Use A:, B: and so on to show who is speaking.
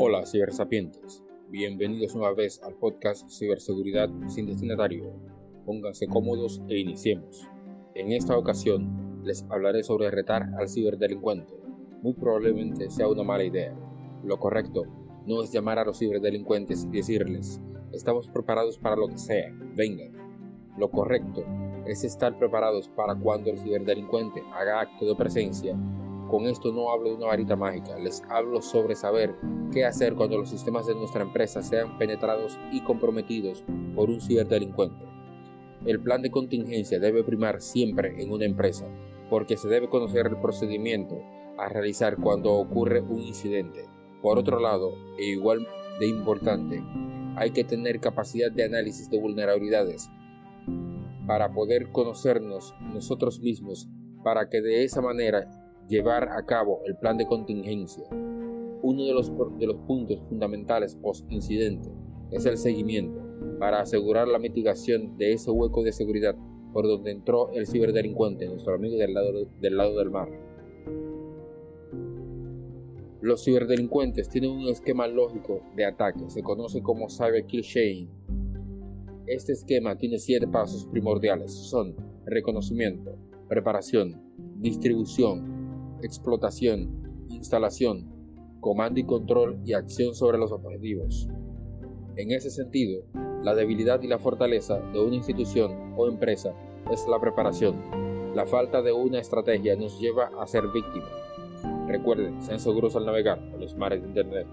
A: Hola cibersapientes, bienvenidos una vez al podcast Ciberseguridad sin destinatario. Pónganse cómodos e iniciemos. En esta ocasión les hablaré sobre retar al ciberdelincuente. Muy probablemente sea una mala idea. Lo correcto no es llamar a los ciberdelincuentes y decirles, estamos preparados para lo que sea, vengan. Lo correcto es estar preparados para cuando el ciberdelincuente haga acto de presencia con esto no hablo de una varita mágica, les hablo sobre saber qué hacer cuando los sistemas de nuestra empresa sean penetrados y comprometidos por un ciberdelincuente. El plan de contingencia debe primar siempre en una empresa, porque se debe conocer el procedimiento a realizar cuando ocurre un incidente. Por otro lado, e igual de importante, hay que tener capacidad de análisis de vulnerabilidades para poder conocernos nosotros mismos, para que de esa manera llevar a cabo el plan de contingencia. Uno de los, de los puntos fundamentales post-incidente es el seguimiento para asegurar la mitigación de ese hueco de seguridad por donde entró el ciberdelincuente, nuestro amigo del lado, del lado del mar. Los ciberdelincuentes tienen un esquema lógico de ataque, se conoce como Cyber Kill Chain. Este esquema tiene siete pasos primordiales, son reconocimiento, preparación, distribución, explotación, instalación, comando y control y acción sobre los objetivos. En ese sentido, la debilidad y la fortaleza de una institución o empresa es la preparación. La falta de una estrategia nos lleva a ser víctimas. Recuerden, sean seguros al navegar por los mares de Internet.